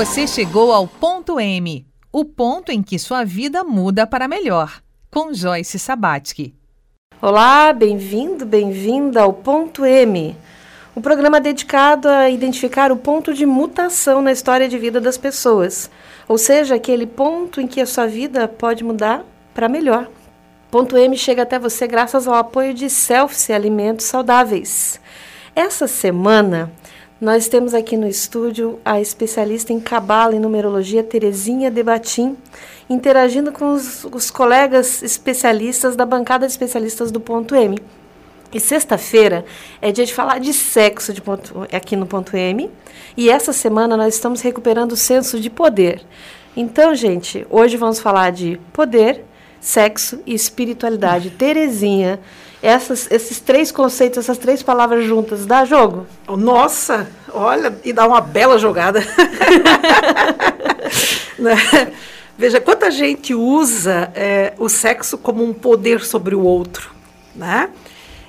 Você chegou ao ponto M, o ponto em que sua vida muda para melhor, com Joyce Sabatsky. Olá, bem-vindo, bem-vinda ao ponto M, o programa dedicado a identificar o ponto de mutação na história de vida das pessoas, ou seja, aquele ponto em que a sua vida pode mudar para melhor. Ponto M chega até você graças ao apoio de Selfie Alimentos Saudáveis. Essa semana nós temos aqui no estúdio a especialista em cabala e numerologia Terezinha Debatim, interagindo com os, os colegas especialistas da bancada de especialistas do Ponto M. E sexta-feira é dia de falar de sexo de ponto, aqui no Ponto M. E essa semana nós estamos recuperando o senso de poder. Então, gente, hoje vamos falar de poder, sexo e espiritualidade. Terezinha, essas, esses três conceitos, essas três palavras juntas, dá jogo? Nossa, olha, e dá uma bela jogada. né? Veja, quanta gente usa é, o sexo como um poder sobre o outro, né?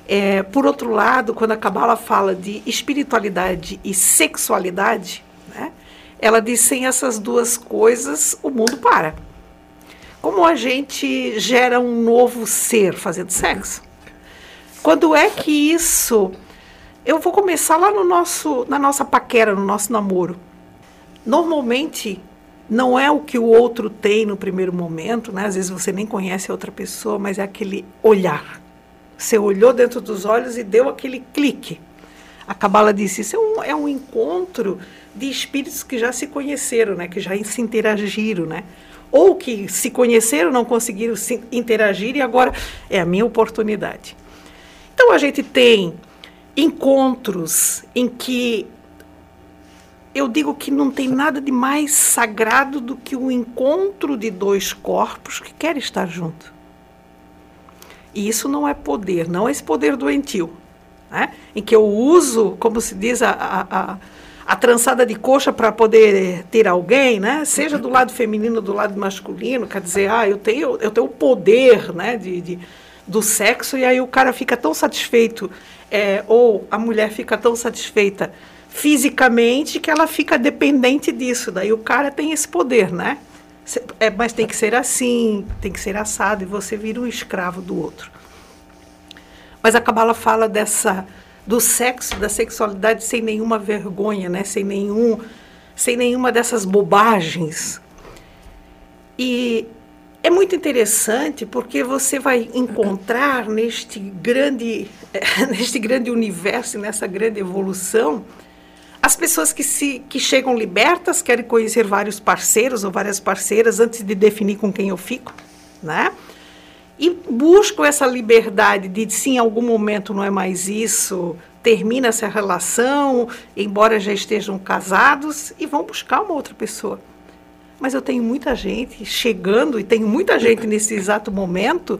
É, por outro lado, quando a Kabbalah fala de espiritualidade e sexualidade, né, ela diz sem essas duas coisas o mundo para. Como a gente gera um novo ser fazendo sexo? Quando é que isso. Eu vou começar lá no nosso, na nossa paquera, no nosso namoro. Normalmente, não é o que o outro tem no primeiro momento, né? Às vezes você nem conhece a outra pessoa, mas é aquele olhar. Você olhou dentro dos olhos e deu aquele clique. A Cabala disse: isso é um, é um encontro de espíritos que já se conheceram, né? Que já se interagiram, né? ou que se conheceram, não conseguiram se interagir e agora é a minha oportunidade. Então a gente tem encontros em que eu digo que não tem nada de mais sagrado do que o encontro de dois corpos que querem estar juntos. E isso não é poder, não é esse poder doentio, né? em que eu uso, como se diz, a, a, a a trançada de coxa para poder ter alguém, né? Seja do lado feminino do lado masculino, quer dizer, ah, eu tenho, eu tenho o poder, né, de, de do sexo e aí o cara fica tão satisfeito é, ou a mulher fica tão satisfeita fisicamente que ela fica dependente disso. Daí o cara tem esse poder, né? É, mas tem que ser assim, tem que ser assado e você vira um escravo do outro. Mas a Cabala fala dessa do sexo, da sexualidade sem nenhuma vergonha, né? sem, nenhum, sem nenhuma dessas bobagens. E é muito interessante porque você vai encontrar neste grande, neste grande universo, nessa grande evolução, as pessoas que, se, que chegam libertas, querem conhecer vários parceiros ou várias parceiras antes de definir com quem eu fico, né? e buscam essa liberdade de, se em algum momento não é mais isso, termina essa relação, embora já estejam casados, e vão buscar uma outra pessoa. Mas eu tenho muita gente chegando, e tenho muita gente nesse exato momento,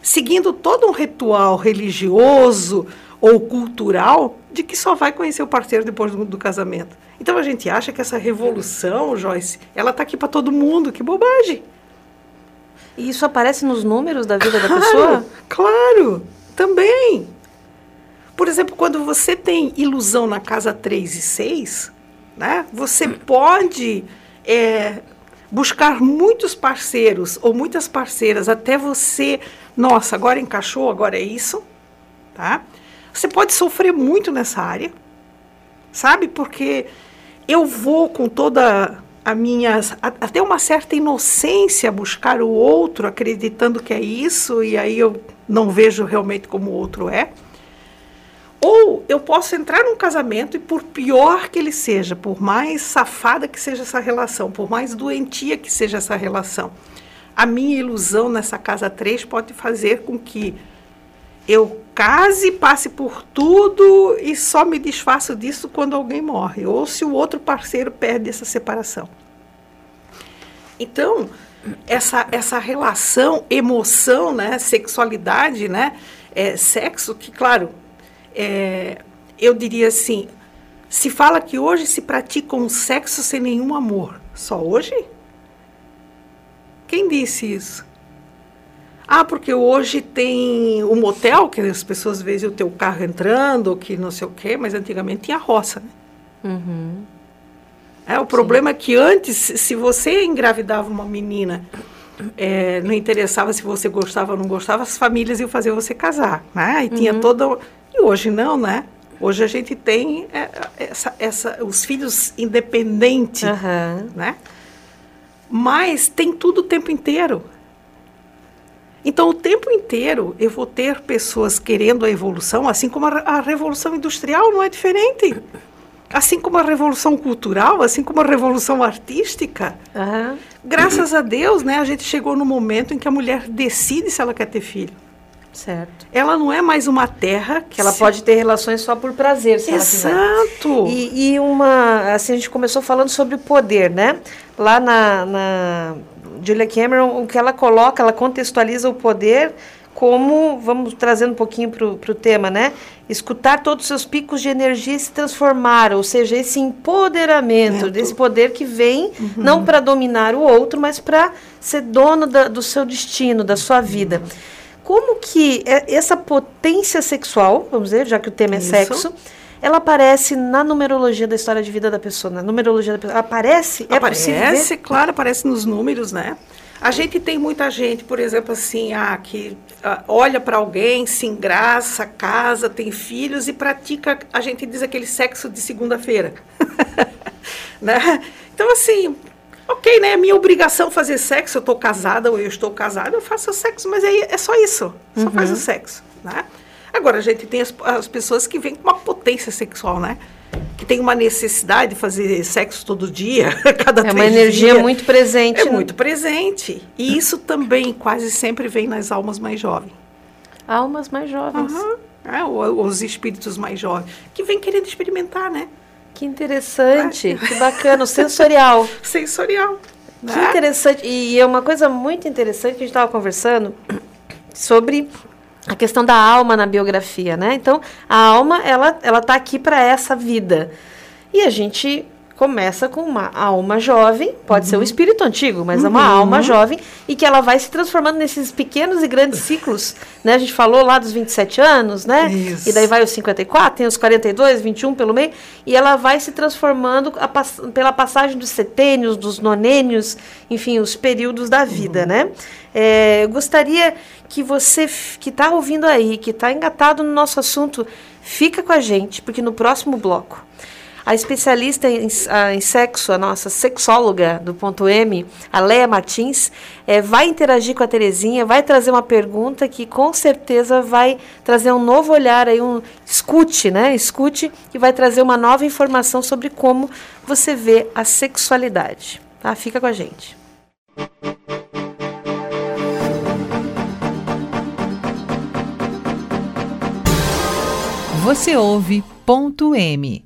seguindo todo um ritual religioso ou cultural de que só vai conhecer o parceiro depois do, do casamento. Então a gente acha que essa revolução, Joyce, ela está aqui para todo mundo, que bobagem. E isso aparece nos números da vida claro, da pessoa? Claro, também. Por exemplo, quando você tem ilusão na casa 3 e 6, né, você pode é, buscar muitos parceiros ou muitas parceiras até você, nossa, agora encaixou, agora é isso, tá? Você pode sofrer muito nessa área, sabe? Porque eu vou com toda a minha até uma certa inocência buscar o outro acreditando que é isso e aí eu não vejo realmente como o outro é ou eu posso entrar num casamento e por pior que ele seja por mais safada que seja essa relação por mais doentia que seja essa relação a minha ilusão nessa casa 3 pode fazer com que eu case, passe por tudo e só me desfaço disso quando alguém morre, ou se o outro parceiro perde essa separação. Então, essa, essa relação, emoção, né, sexualidade, né, é, sexo, que, claro, é, eu diria assim, se fala que hoje se pratica um sexo sem nenhum amor. Só hoje? Quem disse isso? Ah, porque hoje tem o um motel, que as pessoas veem o teu carro entrando, que não sei o quê, mas antigamente tinha roça, né? Uhum. É, o problema é que antes, se você engravidava uma menina, é, não interessava se você gostava ou não gostava, as famílias iam fazer você casar, né? E uhum. tinha toda... Hoje não, né? Hoje a gente tem é, essa, essa, os filhos independentes, uhum. né? Mas tem tudo o tempo inteiro. Então, o tempo inteiro eu vou ter pessoas querendo a evolução, assim como a, a revolução industrial não é diferente. Assim como a revolução cultural, assim como a revolução artística. Uhum. Graças a Deus, né, a gente chegou no momento em que a mulher decide se ela quer ter filho. Certo. Ela não é mais uma terra que ela se... pode ter relações só por prazer, se Exato. E, e uma, assim, a gente começou falando sobre o poder, né? Lá na, na Julia Cameron, o que ela coloca, ela contextualiza o poder como, vamos trazendo um pouquinho para o tema, né? Escutar todos os seus picos de energia e se transformar, ou seja, esse empoderamento, desse poder que vem uhum. não para dominar o outro, mas para ser dono da, do seu destino, da sua vida. Como que é, essa potência sexual, vamos dizer, já que o tema é Isso. sexo, ela aparece na numerologia da história de vida da pessoa, na numerologia da pessoa. Aparece? É aparece, claro, aparece nos números, né? A gente tem muita gente, por exemplo, assim, ah, que ah, olha para alguém, se engraça, casa, tem filhos e pratica, a gente diz aquele sexo de segunda-feira. né? Então, assim, ok, né? É minha obrigação fazer sexo, eu estou casada ou eu estou casada, eu faço sexo, mas aí é só isso, só uhum. faz o sexo, né? Agora, a gente tem as, as pessoas que vêm com uma potência sexual, né? que tem uma necessidade de fazer sexo todo dia, cada É uma energia dias. muito presente. É né? muito presente. E isso também quase sempre vem nas almas mais jovens. Almas mais jovens. Uhum. É, os espíritos mais jovens, que vêm querendo experimentar, né? Que interessante, que bacana, sensorial. sensorial. Né? Que interessante. E é uma coisa muito interessante que a gente estava conversando sobre a questão da alma na biografia, né? Então, a alma, ela ela tá aqui para essa vida. E a gente começa com uma alma jovem, pode uhum. ser um espírito antigo, mas uhum. é uma uhum. alma jovem e que ela vai se transformando nesses pequenos e grandes ciclos, né? A gente falou lá dos 27 anos, né? Isso. E daí vai os 54, tem os 42, 21 pelo meio, e ela vai se transformando pass pela passagem dos setênios, dos nonênios, enfim, os períodos da vida, uhum. né? É, eu gostaria que você que está ouvindo aí, que está engatado no nosso assunto, fica com a gente, porque no próximo bloco a especialista em, a, em, sexo, a nossa sexóloga do ponto M, a Leia Martins, é, vai interagir com a Terezinha, vai trazer uma pergunta que com certeza vai trazer um novo olhar aí, um escute, né? Escute e vai trazer uma nova informação sobre como você vê a sexualidade. Tá? Fica com a gente. Você ouve ponto M.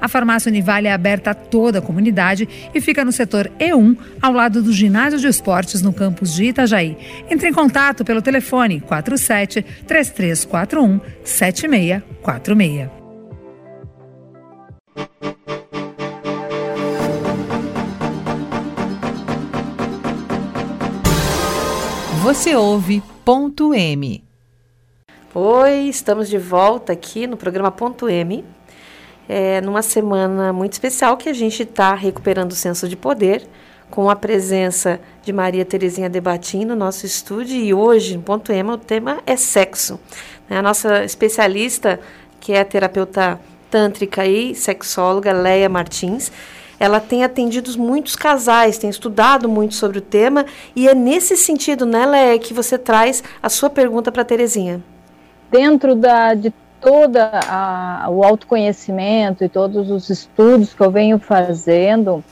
A farmácia Univale é aberta a toda a comunidade e fica no setor E1, ao lado do ginásio de esportes no campus de Itajaí. Entre em contato pelo telefone 47 3341 7646. Você ouve ponto M. Oi, estamos de volta aqui no programa Ponto M é, numa semana muito especial que a gente está recuperando o senso de poder, com a presença de Maria Terezinha Debatim no nosso estúdio. E hoje, em ponto EMA, o tema é sexo. A nossa especialista, que é a terapeuta tântrica e sexóloga, Leia Martins, ela tem atendido muitos casais, tem estudado muito sobre o tema, e é nesse sentido, né, Léa, que você traz a sua pergunta para a Terezinha. Dentro da, de todo o autoconhecimento e todos os estudos que eu venho fazendo,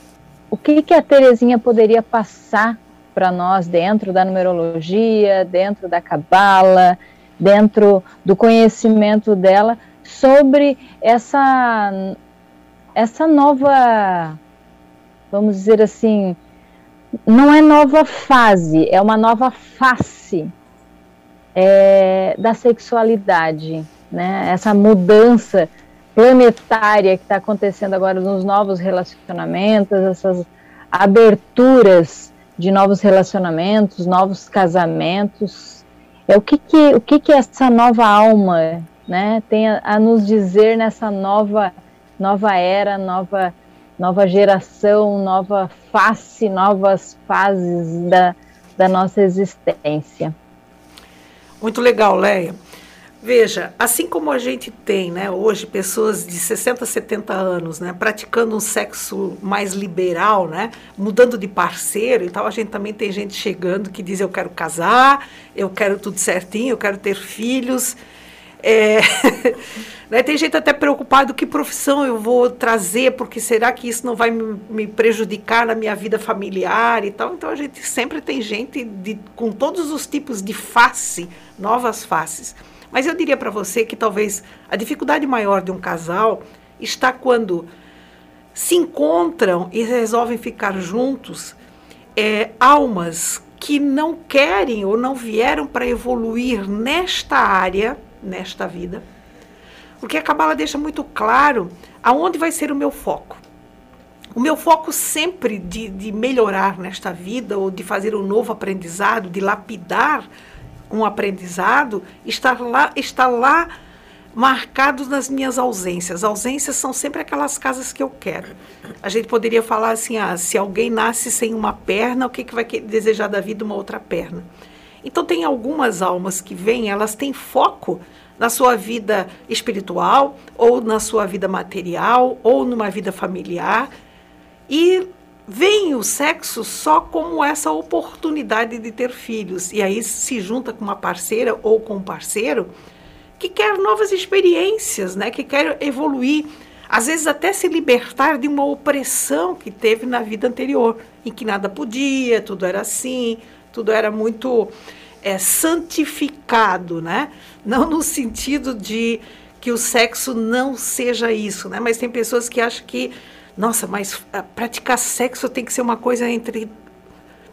o que, que a Terezinha poderia passar para nós dentro da numerologia, dentro da cabala, dentro do conhecimento dela sobre essa essa nova vamos dizer assim não é nova fase é uma nova face é, da sexualidade né essa mudança planetária que está acontecendo agora nos novos relacionamentos essas aberturas de novos relacionamentos novos casamentos é o que que o que que essa nova alma né, tem a, a, nos dizer nessa nova, nova era, nova, nova geração, nova face, novas fases da, da nossa existência. Muito legal, Leia. Veja, assim como a gente tem, né, hoje pessoas de 60, 70 anos, né, praticando um sexo mais liberal, né, mudando de parceiro e tal, a gente também tem gente chegando que diz eu quero casar, eu quero tudo certinho, eu quero ter filhos. É, né, tem gente até preocupado que profissão eu vou trazer, porque será que isso não vai me, me, prejudicar na minha vida familiar e tal? Então a gente sempre tem gente de, com todos os tipos de face, novas faces. Mas eu diria para você que talvez a dificuldade maior de um casal está quando se encontram e resolvem ficar juntos é, almas que não querem ou não vieram para evoluir nesta área nesta vida. Porque a Cabala deixa muito claro aonde vai ser o meu foco. O meu foco sempre de, de melhorar nesta vida, ou de fazer um novo aprendizado, de lapidar um aprendizado, está lá, está lá marcado nas minhas ausências. Ausências são sempre aquelas casas que eu quero. A gente poderia falar assim: ah, se alguém nasce sem uma perna, o que, que vai desejar da vida uma outra perna? Então, tem algumas almas que vêm, elas têm foco na sua vida espiritual, ou na sua vida material, ou numa vida familiar, e vem o sexo só como essa oportunidade de ter filhos. E aí se junta com uma parceira ou com um parceiro que quer novas experiências, né? que quer evoluir. Às vezes até se libertar de uma opressão que teve na vida anterior, em que nada podia, tudo era assim, tudo era muito é, santificado, né? Não no sentido de que o sexo não seja isso, né? Mas tem pessoas que acham que, nossa, mas ah, praticar sexo tem que ser uma coisa entre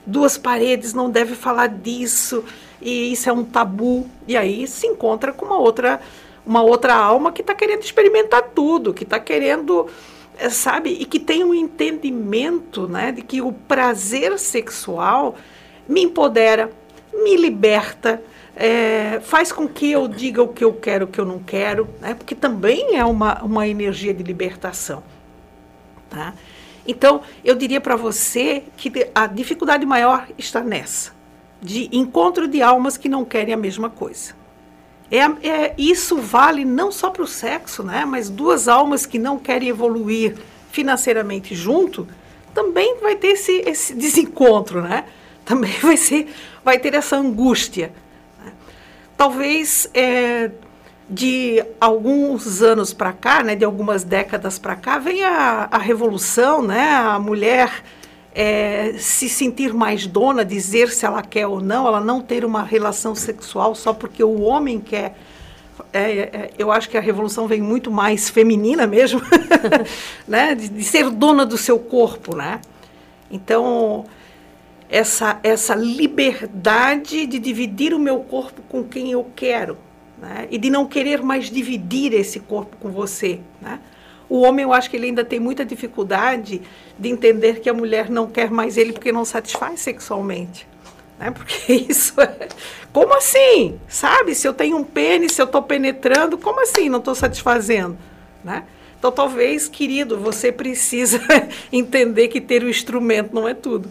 duas paredes, não deve falar disso, e isso é um tabu. E aí se encontra com uma outra, uma outra alma que está querendo experimentar tudo, que está querendo é, sabe, e que tem um entendimento, né, de que o prazer sexual me empodera, me liberta, é, faz com que eu diga o que eu quero, o que eu não quero, né? porque também é uma, uma energia de libertação. Tá? Então, eu diria para você que a dificuldade maior está nessa, de encontro de almas que não querem a mesma coisa. É, é isso vale não só para o sexo, né? mas duas almas que não querem evoluir financeiramente junto, também vai ter esse, esse desencontro, né? também vai, ser, vai ter essa angústia. Né? Talvez é, de alguns anos para cá, né, de algumas décadas para cá, venha a, a, revolução, né, a mulher é, se sentir mais dona, dizer se ela quer ou não, ela não ter uma relação sexual só porque o homem quer. É, é, eu acho que a revolução vem muito mais feminina mesmo, né, de, de ser dona do seu corpo, né? Então, essa, essa liberdade de dividir o meu corpo com quem eu quero, né? e de não querer mais dividir esse corpo com você. Né? O homem, eu acho que ele ainda tem muita dificuldade de entender que a mulher não quer mais ele porque não satisfaz sexualmente. Né? Porque isso é. Como assim? Sabe? Se eu tenho um pênis, se eu estou penetrando, como assim não estou satisfazendo? Né? Então, talvez, querido, você precisa entender que ter o instrumento não é tudo.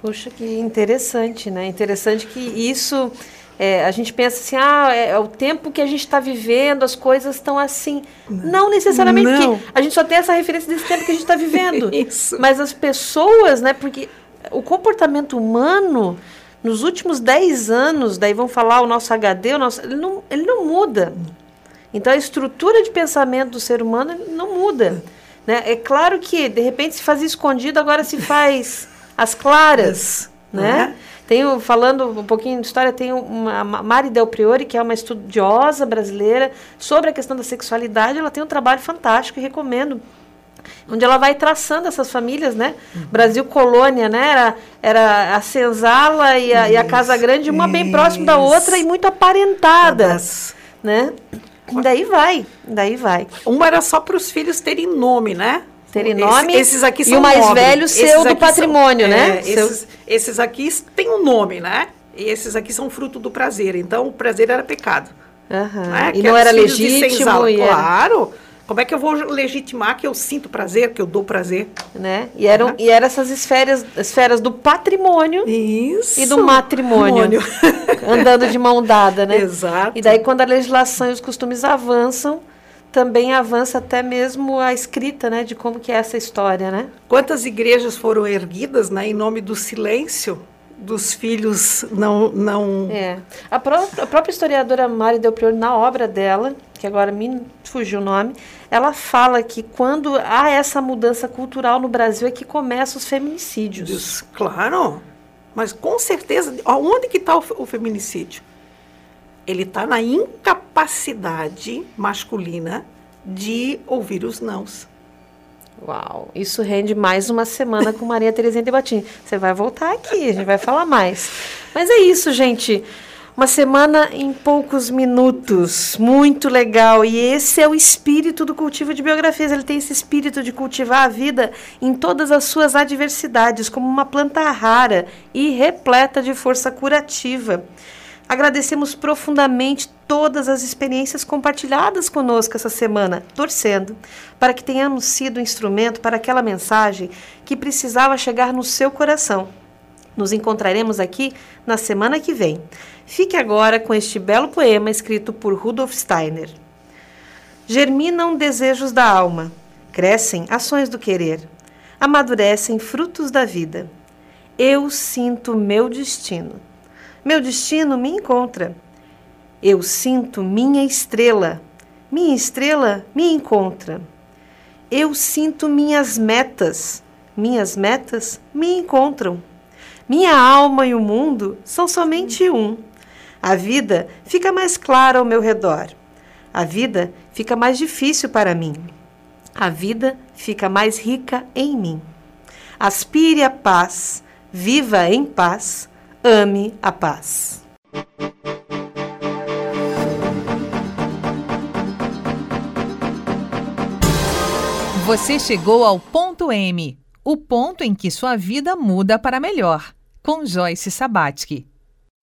Puxa, que interessante, né? Interessante que isso É, a gente pensa assim, ah, é, é o tempo que a gente está vivendo, as coisas estão assim. Não, necessariamente, Não. a gente só tem essa referência desse tempo que a gente está vivendo. Isso. Mas as pessoas, né, porque o comportamento humano, nos últimos 10 anos, daí vão falar o nosso HD, o nosso, ele, não, ele não muda. Então a estrutura de pensamento do ser humano não muda. Né? É claro que, de repente, se fazia escondido, agora se faz às claras. Né? Tenho, falando um pouquinho de história, tem uma, Mari Del Priori, que é uma estudiosa brasileira sobre a questão da sexualidade. Ela tem um trabalho fantástico e recomendo onde ela vai traçando essas famílias, né? Brasil colônia, né? Era, era a senzala e a, e a Casa Grande, uma bem próxima da outra e muito aparentadas, né? E daí vai, daí vai. Uma era só para os filhos terem nome, né? Terem Esse- nome esses aqui e são o mais nobres. velho o do aqui são- patrimônio, né? é, Seu- Esses, esses aqui têm um nome, né? E esses aqui são fruto do prazer. Então, o prazer era pecado. Aham. né? E Que não era legítimo e era, Claro. Como é que eu vou legitimar que eu sinto prazer, que eu dou prazer? né? E eram e eram essas esferas, esferas do patrimônio Isso. e do matrimônio andando de mão dada, né? Exato. E daí quando a legislação e os costumes avançam, também avança até mesmo a escrita, né, de como que é essa história, né? Quantas igrejas foram erguidas né, em nome do silêncio dos filhos não. não... É. A, pró- a própria historiadora Mari Del Priori, na obra dela, que agora me fugiu o nome, ela fala que quando há essa mudança cultural no Brasil é que começam os feminicídios. Deus, Claro, mas com certeza, onde que está o, o feminicídio? Ele está na incapacidade masculina de ouvir os nãos. Uau, isso rende mais uma semana com Maria Terezinha de Batim. Você vai voltar aqui, a gente vai falar mais. Mas é isso, gente. Uma semana em poucos minutos. Muito legal. E esse é o espírito do cultivo de biografias. Ele tem esse espírito de cultivar a vida em todas as suas adversidades, como uma planta rara e repleta de força curativa. Agradecemos profundamente todas as experiências compartilhadas conosco essa semana, torcendo para que tenhamos sido um instrumento para aquela mensagem que precisava chegar no seu coração. Nos encontraremos aqui na semana que vem. Fique agora com este belo poema escrito por Rudolf Steiner. Germinam desejos da alma, crescem ações do querer, amadurecem frutos da vida. Eu sinto meu destino. Meu destino me encontra. Eu sinto minha estrela. Minha estrela me encontra. Eu sinto minhas metas. Minhas metas me encontram. Minha alma e o mundo são somente um. A vida fica mais clara ao meu redor. A vida fica mais difícil para mim. A vida fica mais rica em mim. Aspire a paz, viva em paz, ame a paz. Você chegou ao ponto M, o ponto em que sua vida muda para melhor, com Joyce Sabatsky.